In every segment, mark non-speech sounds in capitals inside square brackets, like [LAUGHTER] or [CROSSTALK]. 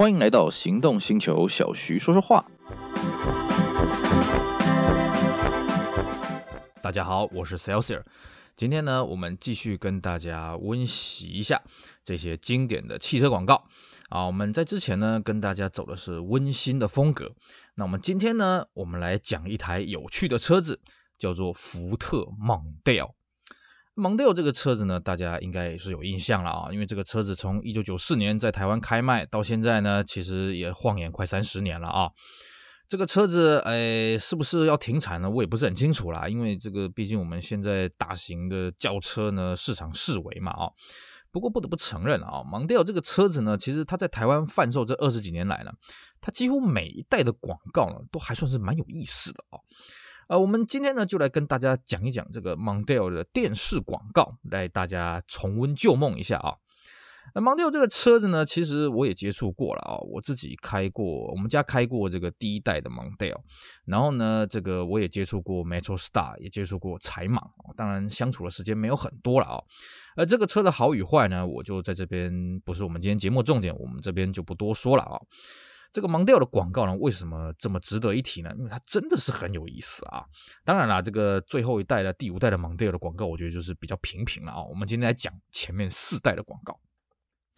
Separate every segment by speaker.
Speaker 1: 欢迎来到行动星球，小徐说说话。大家好，我是 Celsius。今天呢，我们继续跟大家温习一下这些经典的汽车广告啊。我们在之前呢，跟大家走的是温馨的风格。那我们今天呢，我们来讲一台有趣的车子，叫做福特蒙迪欧。蒙迪欧这个车子呢，大家应该也是有印象了啊，因为这个车子从一九九四年在台湾开卖到现在呢，其实也晃眼快三十年了啊。这个车子，哎，是不是要停产呢？我也不是很清楚啦，因为这个毕竟我们现在大型的轿车呢，市场式微嘛啊。不过不得不承认啊，蒙迪欧这个车子呢，其实它在台湾贩售这二十几年来呢，它几乎每一代的广告呢，都还算是蛮有意思的啊。呃，我们今天呢，就来跟大家讲一讲这个 model 的电视广告，来大家重温旧梦一下啊。那 model 这个车子呢，其实我也接触过了啊，我自己开过，我们家开过这个第一代的 MONDEL，然后呢，这个我也接触过 Metro Star，也接触过柴芒，当然相处的时间没有很多了啊。而这个车的好与坏呢，我就在这边不是我们今天节目重点，我们这边就不多说了啊。这个蒙迪尔的广告呢，为什么这么值得一提呢？因为它真的是很有意思啊！当然了，这个最后一代的第五代的蒙迪尔的广告，我觉得就是比较平平了啊。我们今天来讲前面四代的广告。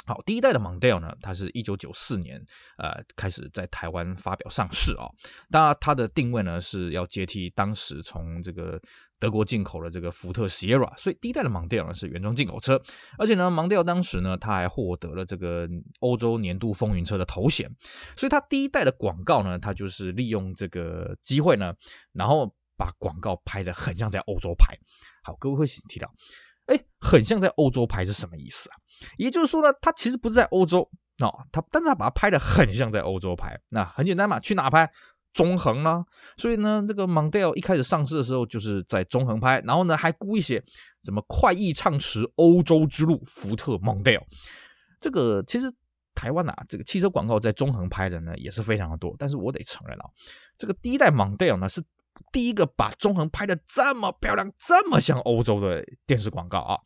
Speaker 1: 好，第一代的蒙迪欧呢，它是一九九四年呃开始在台湾发表上市啊。当然，它的定位呢是要接替当时从这个德国进口的这个福特 Sierra，所以第一代的蒙迪欧呢是原装进口车。而且呢，蒙迪欧当时呢，它还获得了这个欧洲年度风云车的头衔。所以它第一代的广告呢，它就是利用这个机会呢，然后把广告拍得很像在欧洲拍。好，各位会提到，哎，很像在欧洲拍是什么意思啊？也就是说呢，它其实不是在欧洲哦，它但是它把它拍得很像在欧洲拍。那很简单嘛，去哪拍？中横啦。所以呢，这个蒙迪欧一开始上市的时候就是在中横拍，然后呢还故意写什么快意畅驰欧洲之路，福特蒙迪欧。这个其实台湾啊，这个汽车广告在中横拍的呢也是非常的多。但是我得承认啊，这个第一代蒙迪欧呢是。第一个把中恒拍的这么漂亮，这么像欧洲的电视广告啊，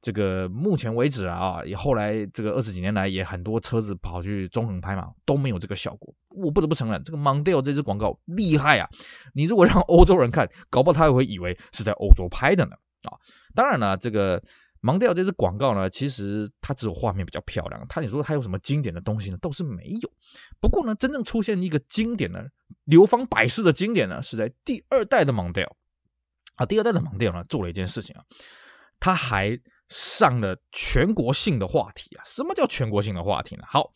Speaker 1: 这个目前为止啊，也后来这个二十几年来也很多车子跑去中恒拍嘛，都没有这个效果。我不得不承认，这个 Mondeo 这支广告厉害啊！你如果让欧洲人看，搞不好他也会以为是在欧洲拍的呢啊！当然了，这个。蒙迪欧这支广告呢，其实它只有画面比较漂亮，它你说它有什么经典的东西呢？倒是没有。不过呢，真正出现一个经典的、流芳百世的经典呢，是在第二代的蒙迪欧啊。第二代的蒙迪欧呢，做了一件事情啊，他还上了全国性的话题啊。什么叫全国性的话题呢？好。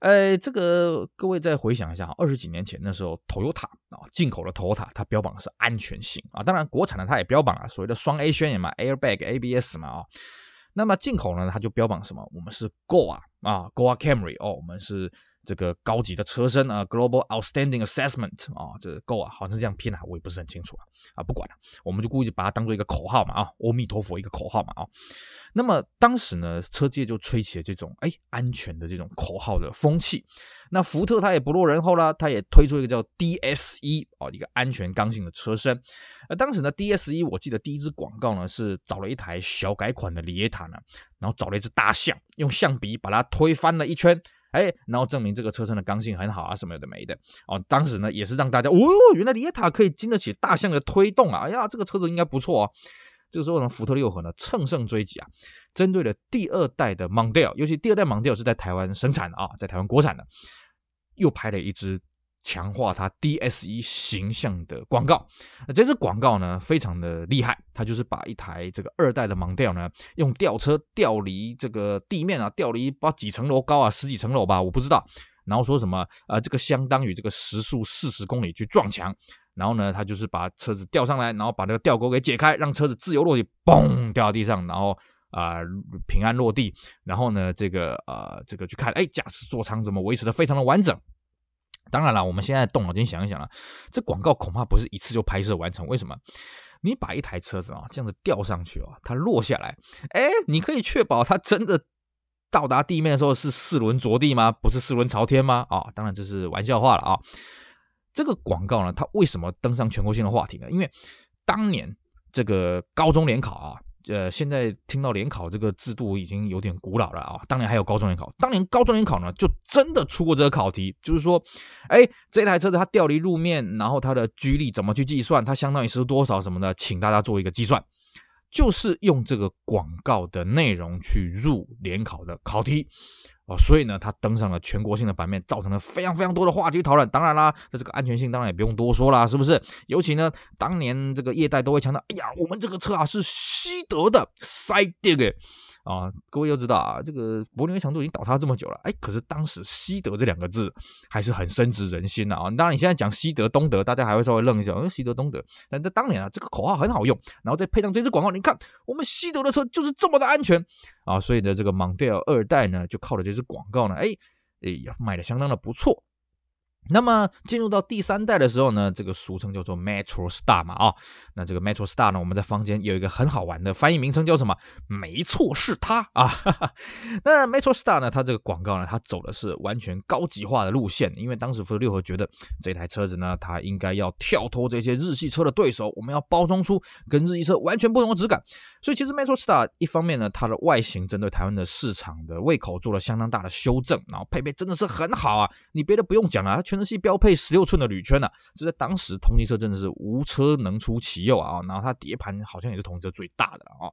Speaker 1: 呃，这个各位再回想一下，二十几年前那时候，Toyota 啊，进口的 Toyota，它标榜的是安全性啊，当然国产的它也标榜了所谓的双 A 宣言嘛，Airbag、ABS 嘛啊。那么进口呢，它就标榜什么？我们是 Go 啊啊，Goa Camry 哦，我们是。这个高级的车身啊，Global Outstanding Assessment 啊，这个 Go 啊，好像是这样拼啊，我也不是很清楚啊，啊，不管了，我们就故意把它当做一个口号嘛啊，阿弥陀佛一个口号嘛啊。那么当时呢，车界就吹起了这种哎安全的这种口号的风气。那福特它也不落人后啦，它也推出一个叫 DSE 啊，一个安全刚性的车身。而当时呢，DSE 我记得第一支广告呢是找了一台小改款的里耶塔呢，然后找了一只大象，用象鼻把它推翻了一圈。哎，然后证明这个车身的刚性很好啊，什么有的没的哦。当时呢，也是让大家哦，原来里耶塔可以经得起大象的推动啊！哎呀，这个车子应该不错啊。这个时候呢，福特六合呢乘胜追击啊，针对了第二代的 model，尤其第二代 model 是在台湾生产的啊，在台湾国产的，又拍了一支。强化它 DSE 形象的广告，那这支广告呢，非常的厉害，它就是把一台这个二代的蒙迪欧呢，用吊车吊离这个地面啊，吊离不知道几层楼高啊，十几层楼吧，我不知道。然后说什么呃，这个相当于这个时速四十公里去撞墙，然后呢，他就是把车子吊上来，然后把那个吊钩给解开，让车子自由落地，嘣掉到地上，然后啊、平安落地，然后呢，这个呃这个去看，哎，驾驶座舱怎么维持的非常的完整。当然了，我们现在动脑筋想一想啊，这广告恐怕不是一次就拍摄完成。为什么？你把一台车子啊这样子吊上去啊，它落下来，哎，你可以确保它真的到达地面的时候是四轮着地吗？不是四轮朝天吗？啊，当然这是玩笑话了啊。这个广告呢，它为什么登上全国性的话题呢？因为当年这个高中联考啊。呃，现在听到联考这个制度已经有点古老了啊。当年还有高中联考，当年高中联考呢，就真的出过这个考题，就是说，哎，这台车子它掉离路面，然后它的距力怎么去计算？它相当于是多少什么的？请大家做一个计算，就是用这个广告的内容去入联考的考题。哦，所以呢，它登上了全国性的版面，造成了非常非常多的话题讨论。当然啦，这这个安全性当然也不用多说啦，是不是？尤其呢，当年这个业代都会强调，哎呀，我们这个车啊是西德的赛迪啊，各位要知道啊，这个柏林围墙都已经倒塌这么久了，哎，可是当时“西德”这两个字还是很深植人心的啊。当然，你现在讲西德、东德，大家还会稍微愣一下，嗯，西德、东德。但在当年啊，这个口号很好用，然后再配上这支广告，你看，我们西德的车就是这么的安全啊。所以呢，这个蒙迪欧二代呢，就靠着这支广告呢，哎，哎，卖的相当的不错。那么进入到第三代的时候呢，这个俗称叫做 Metro Star 嘛，啊、那这个 Metro Star 呢，我们在坊间有一个很好玩的翻译名称叫什么？没错，是它 [LAUGHS] 啊。哈哈，那 Metro Star 呢，它这个广告呢，它走的是完全高级化的路线，因为当时福特六和觉得这台车子呢，它应该要跳脱这些日系车的对手，我们要包装出跟日系车完全不同的质感。所以其实 Metro Star 一方面呢，它的外形针对台湾的市场的胃口做了相当大的修正，然后配备真的是很好啊，你别的不用讲了，它全。系标配十六寸的铝圈呢，这在当时同级车真的是无车能出其右啊！然后它碟盘好像也是同级车最大的啊。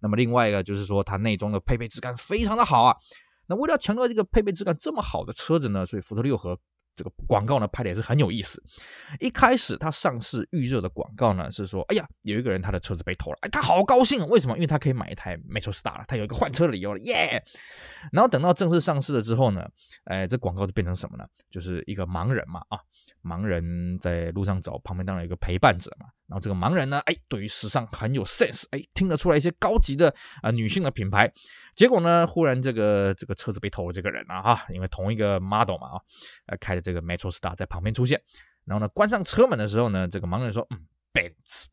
Speaker 1: 那么另外一个就是说，它内装的配备质感非常的好啊。那为了强调这个配备质感这么好的车子呢，所以福特六和。这个广告呢，拍的也是很有意思。一开始他上市预热的广告呢是说，哎呀，有一个人他的车子被偷了，哎，他好高兴啊！为什么？因为他可以买一台 Metro Star 了，他有一个换车的理由了，耶！然后等到正式上市了之后呢，哎，这广告就变成什么呢？就是一个盲人嘛，啊，盲人在路上走，旁边当然有一个陪伴者嘛。然后这个盲人呢，哎，对于时尚很有 sense，哎，听得出来一些高级的啊、呃、女性的品牌。结果呢，忽然这个这个车子被偷了，这个人啊哈，因为同一个 model 嘛啊，呃，开着这个 Metro Star 在旁边出现。然后呢，关上车门的时候呢，这个盲人说，嗯，Benz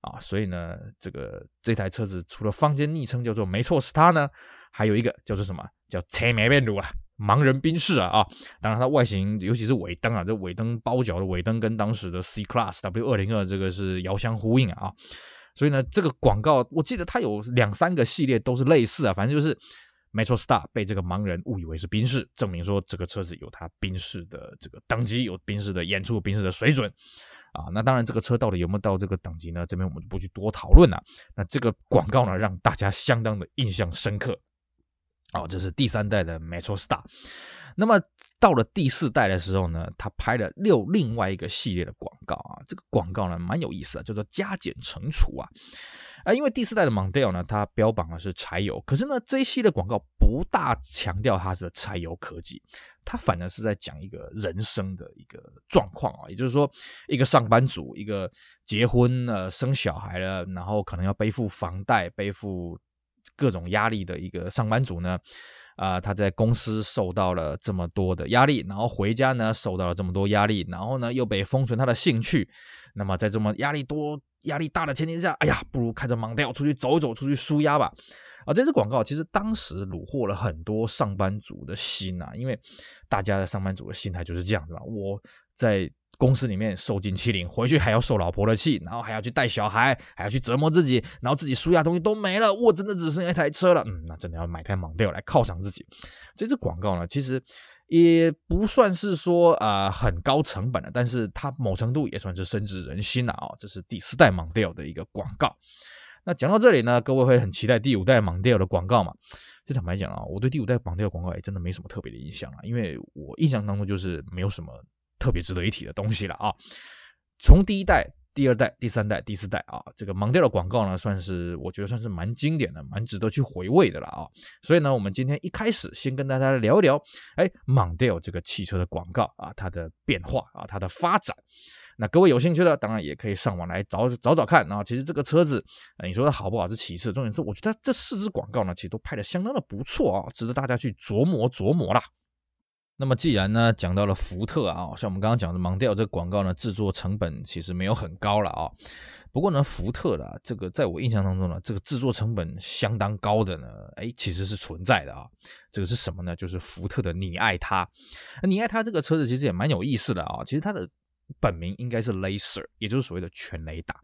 Speaker 1: 啊，所以呢，这个这台车子除了坊间昵称叫做 Metro Star 呢，还有一个叫做什么？叫车没变路啊。盲人宾士啊啊，当然它外形，尤其是尾灯啊，这尾灯包角的尾灯跟当时的 C Class W 二零二这个是遥相呼应啊，所以呢，这个广告我记得它有两三个系列都是类似啊，反正就是 Metro Star 被这个盲人误以为是宾士，证明说这个车子有它宾士的这个等级，有宾士的演出，宾士的水准啊。那当然，这个车到底有没有到这个等级呢？这边我们就不去多讨论了。那这个广告呢，让大家相当的印象深刻。哦，这是第三代的 Metro Star。那么到了第四代的时候呢，他拍了六另外一个系列的广告啊。这个广告呢蛮有意思的，叫做加减乘除啊。啊，因为第四代的 Mondeo 呢，它标榜的是柴油，可是呢这一系列广告不大强调它是柴油科技，它反而是在讲一个人生的一个状况啊。也就是说，一个上班族，一个结婚了、生小孩了，然后可能要背负房贷、背负。各种压力的一个上班族呢，啊、他在公司受到了这么多的压力，然后回家呢受到了这么多压力，然后呢又被封存他的兴趣。那么在这么压力多、压力大的前提下，哎呀，不如开着盲调出去走一走，出去舒压吧。啊，这支广告其实当时虏获了很多上班族的心啊，因为大家的上班族的心态就是这样子嘛，我在。公司里面受尽欺凌，回去还要受老婆的气，然后还要去带小孩，还要去折磨自己，然后自己舒压东西都没了，我真的只剩一台车了。嗯，那真的要买台 Mondeo 来犒赏自己。这支广告呢，其实也不算是说啊、很高成本的，但是它某程度也算是深植人心了啊、哦。这是第四代 Mondeo 的一个广告。那讲到这里呢，各位会很期待第五代 Mondeo 的广告嘛？这坦白讲啊，我对第五代 Mondeo 广告也真的没什么特别的印象啊，因为我印象当中就是没有什么。特别值得一提的东西了啊！从第一代、第二代、第三代、第四代啊，这个 Mondeo 的广告呢，算是我觉得算是蛮经典的，蛮值得去回味的了啊！所以呢，我们今天一开始先跟大家聊一聊，哎，Mondeo 这个汽车的广告啊，它的变化啊，它的发展。那各位有兴趣的，当然也可以上网来找找找看啊。其实这个车子，你说它好不好是其次，重点是我觉得这四支广告呢，其实都拍的相当的不错啊，值得大家去琢磨琢磨啦。那么既然呢讲到了福特啊，像我们刚刚讲的盲调这个广告呢，制作成本其实没有很高了啊。不过呢，福特的这个在我印象当中呢，这个制作成本相当高的呢，哎，其实是存在的啊。这个是什么呢？就是福特的你爱它。你爱它这个车子其实也蛮有意思的啊。其实它的本名应该是 Laser，也就是所谓的全雷达。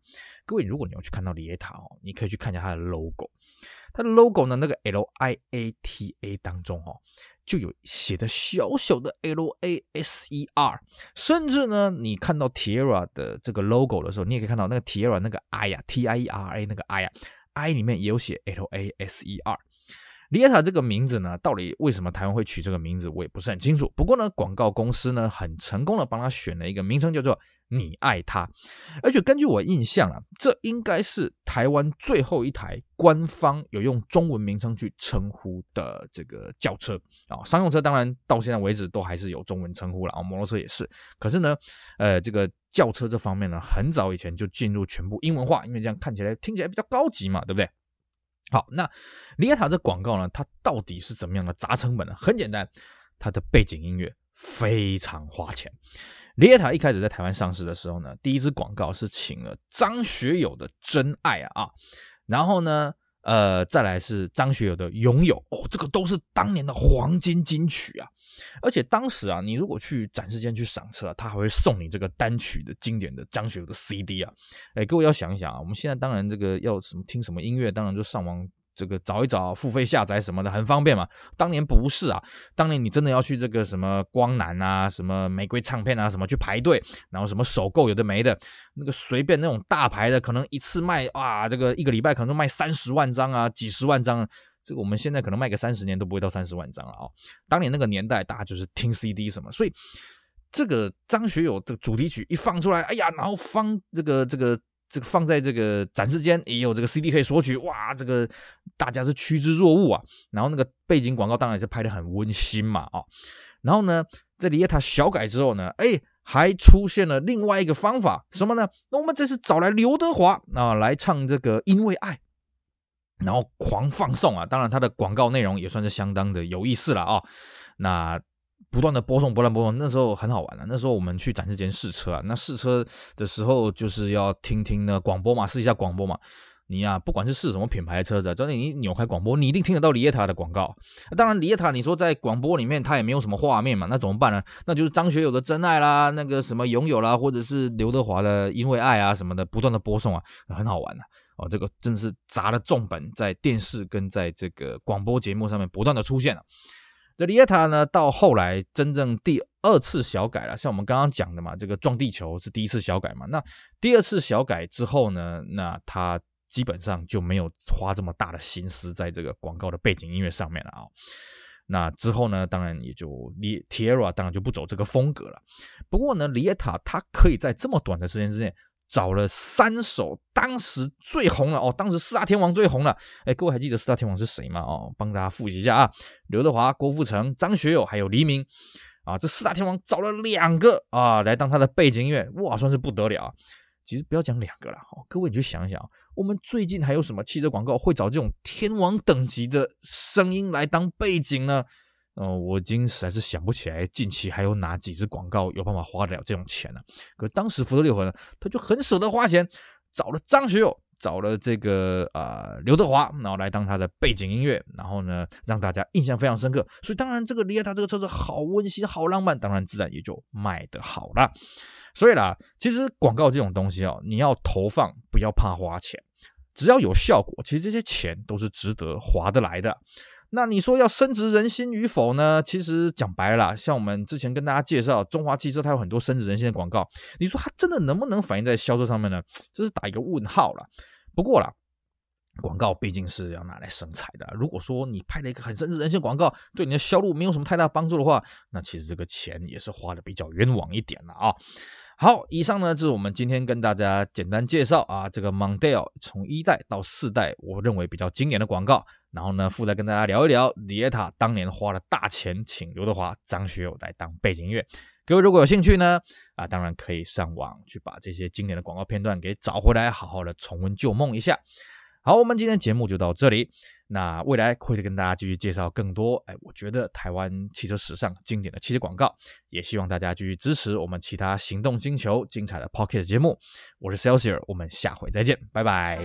Speaker 1: 各位，如果你要去看到李叶塔哦，你可以去看一下它的 logo。它的 logo 呢，那个 L I A T A 当中哦，就有写的小小的 L A S E R。甚至呢，你看到 Tierra 的这个 logo 的时候，你也可以看到那个 Tierra 那个 I 呀，T I E R A 那个 I 呀，I 里面也有写 L A S E R。李叶塔这个名字呢，到底为什么台湾会取这个名字，我也不是很清楚。不过呢，广告公司呢，很成功的帮他选了一个名称，叫做“你爱他”。而且根据我印象啊，这应该是台湾最后一台官方有用中文名称去称呼的这个轿车啊。商用车当然到现在为止都还是有中文称呼了啊，摩托车也是。可是呢，呃，这个轿车这方面呢，很早以前就进入全部英文化，因为这样看起来听起来比较高级嘛，对不对？好，那李亚塔这广告呢，它到底是怎么样的砸成本呢？很简单，它的背景音乐非常花钱。李亚塔一开始在台湾上市的时候呢，第一支广告是请了张学友的《真爱》啊，然后呢。呃，再来是张学友的《拥有》哦，这个都是当年的黄金金曲啊！而且当时啊，你如果去展示间去赏车啊，他还会送你这个单曲的经典的张学友的 CD 啊！哎，各位要想一想啊，我们现在当然这个要什么听什么音乐，当然就上网。这个找一找，付费下载什么的很方便嘛。当年不是啊，当年你真的要去这个什么光南啊、什么玫瑰唱片啊、什么去排队，然后什么首购有的没的，那个随便那种大牌的，可能一次卖啊，这个一个礼拜可能都卖三十万张啊、几十万张。这个我们现在可能卖个三十年都不会到三十万张了啊。当年那个年代，大家就是听 CD 什么，所以这个张学友这个主题曲一放出来，哎呀，然后方这个这个。这个放在这个展示间也有这个 CD 可以索取，哇，这个大家是趋之若鹜啊。然后那个背景广告当然也是拍的很温馨嘛，啊。然后呢，在李叶塔小改之后呢，哎，还出现了另外一个方法，什么呢？那我们这次找来刘德华啊来唱这个《因为爱》，然后狂放送啊。当然，他的广告内容也算是相当的有意思了啊。那。不断的播送，不断播送，那时候很好玩了。那时候我们去展示间试车啊，那试车的时候就是要听听那广播嘛，试一下广播嘛。你呀、不管是试什么品牌的车子，只要你扭开广播，你一定听得到李叶塔的广告。当然，李叶塔你说在广播里面它也没有什么画面嘛，那怎么办呢？那就是张学友的真爱啦，那个什么拥有啦，或者是刘德华的因为爱啊什么的，不断的播送啊，很好玩的哦。这个真的是砸了重本，在电视跟在这个广播节目上面不断的出现了。这李叶塔呢，到后来真正第二次小改了，像我们刚刚讲的嘛，这个撞地球是第一次小改嘛，那第二次小改之后呢，那他基本上就没有花这么大的心思在这个广告的背景音乐上面了啊。那之后呢，当然也就 Tierra 当然就不走这个风格了。不过呢，李叶塔他可以在这么短的时间之内。找了三首当时最红了哦，当时四大天王最红了。哎，各位还记得四大天王是谁吗？哦，帮大家复习一下啊，刘德华、郭富城、张学友还有黎明啊，这四大天王找了两个啊来当他的背景音乐，哇，算是不得了。其实不要讲两个了，哦，各位你就想一想，我们最近还有什么汽车广告会找这种天王等级的声音来当背景呢？哦，我已经实在是想不起来近期还有哪几支广告有办法花得了这种钱了。可当时福特六合呢，他就很舍得花钱，找了张学友，找了这个啊、刘德华，然后来当他的背景音乐，然后呢让大家印象非常深刻。所以当然这个李叶塔这个车子好温馨、好浪漫，当然自然也就卖得好了。所以啦，其实广告这种东西哦，你要投放不要怕花钱，只要有效果，其实这些钱都是值得划得来的。那你说要深植人心与否呢？其实讲白了，像我们之前跟大家介绍中华汽车，它有很多深植人心的广告。你说它真的能不能反映在销售上面呢？这是打一个问号了。不过啦，广告毕竟是要拿来生财的。如果说你拍了一个很深植人心广告，对你的销路没有什么太大帮助的话，那其实这个钱也是花的比较冤枉一点了啊。好，以上呢就是我们今天跟大家简单介绍啊，这个 Mondeo 从一代到四代，我认为比较经典的广告。然后呢，附带跟大家聊一聊李叶塔当年花了大钱请刘德华、张学友来当背景音乐。各位如果有兴趣呢，啊，当然可以上网去把这些经典的广告片段给找回来，好好的重温旧梦一下。好，我们今天节目就到这里。那未来会跟大家继续介绍更多，哎，我觉得台湾汽车史上经典的汽车广告。也希望大家继续支持我们其他行动星球精彩的 Pocket 节目。我是 Celsius，我们下回再见，拜拜。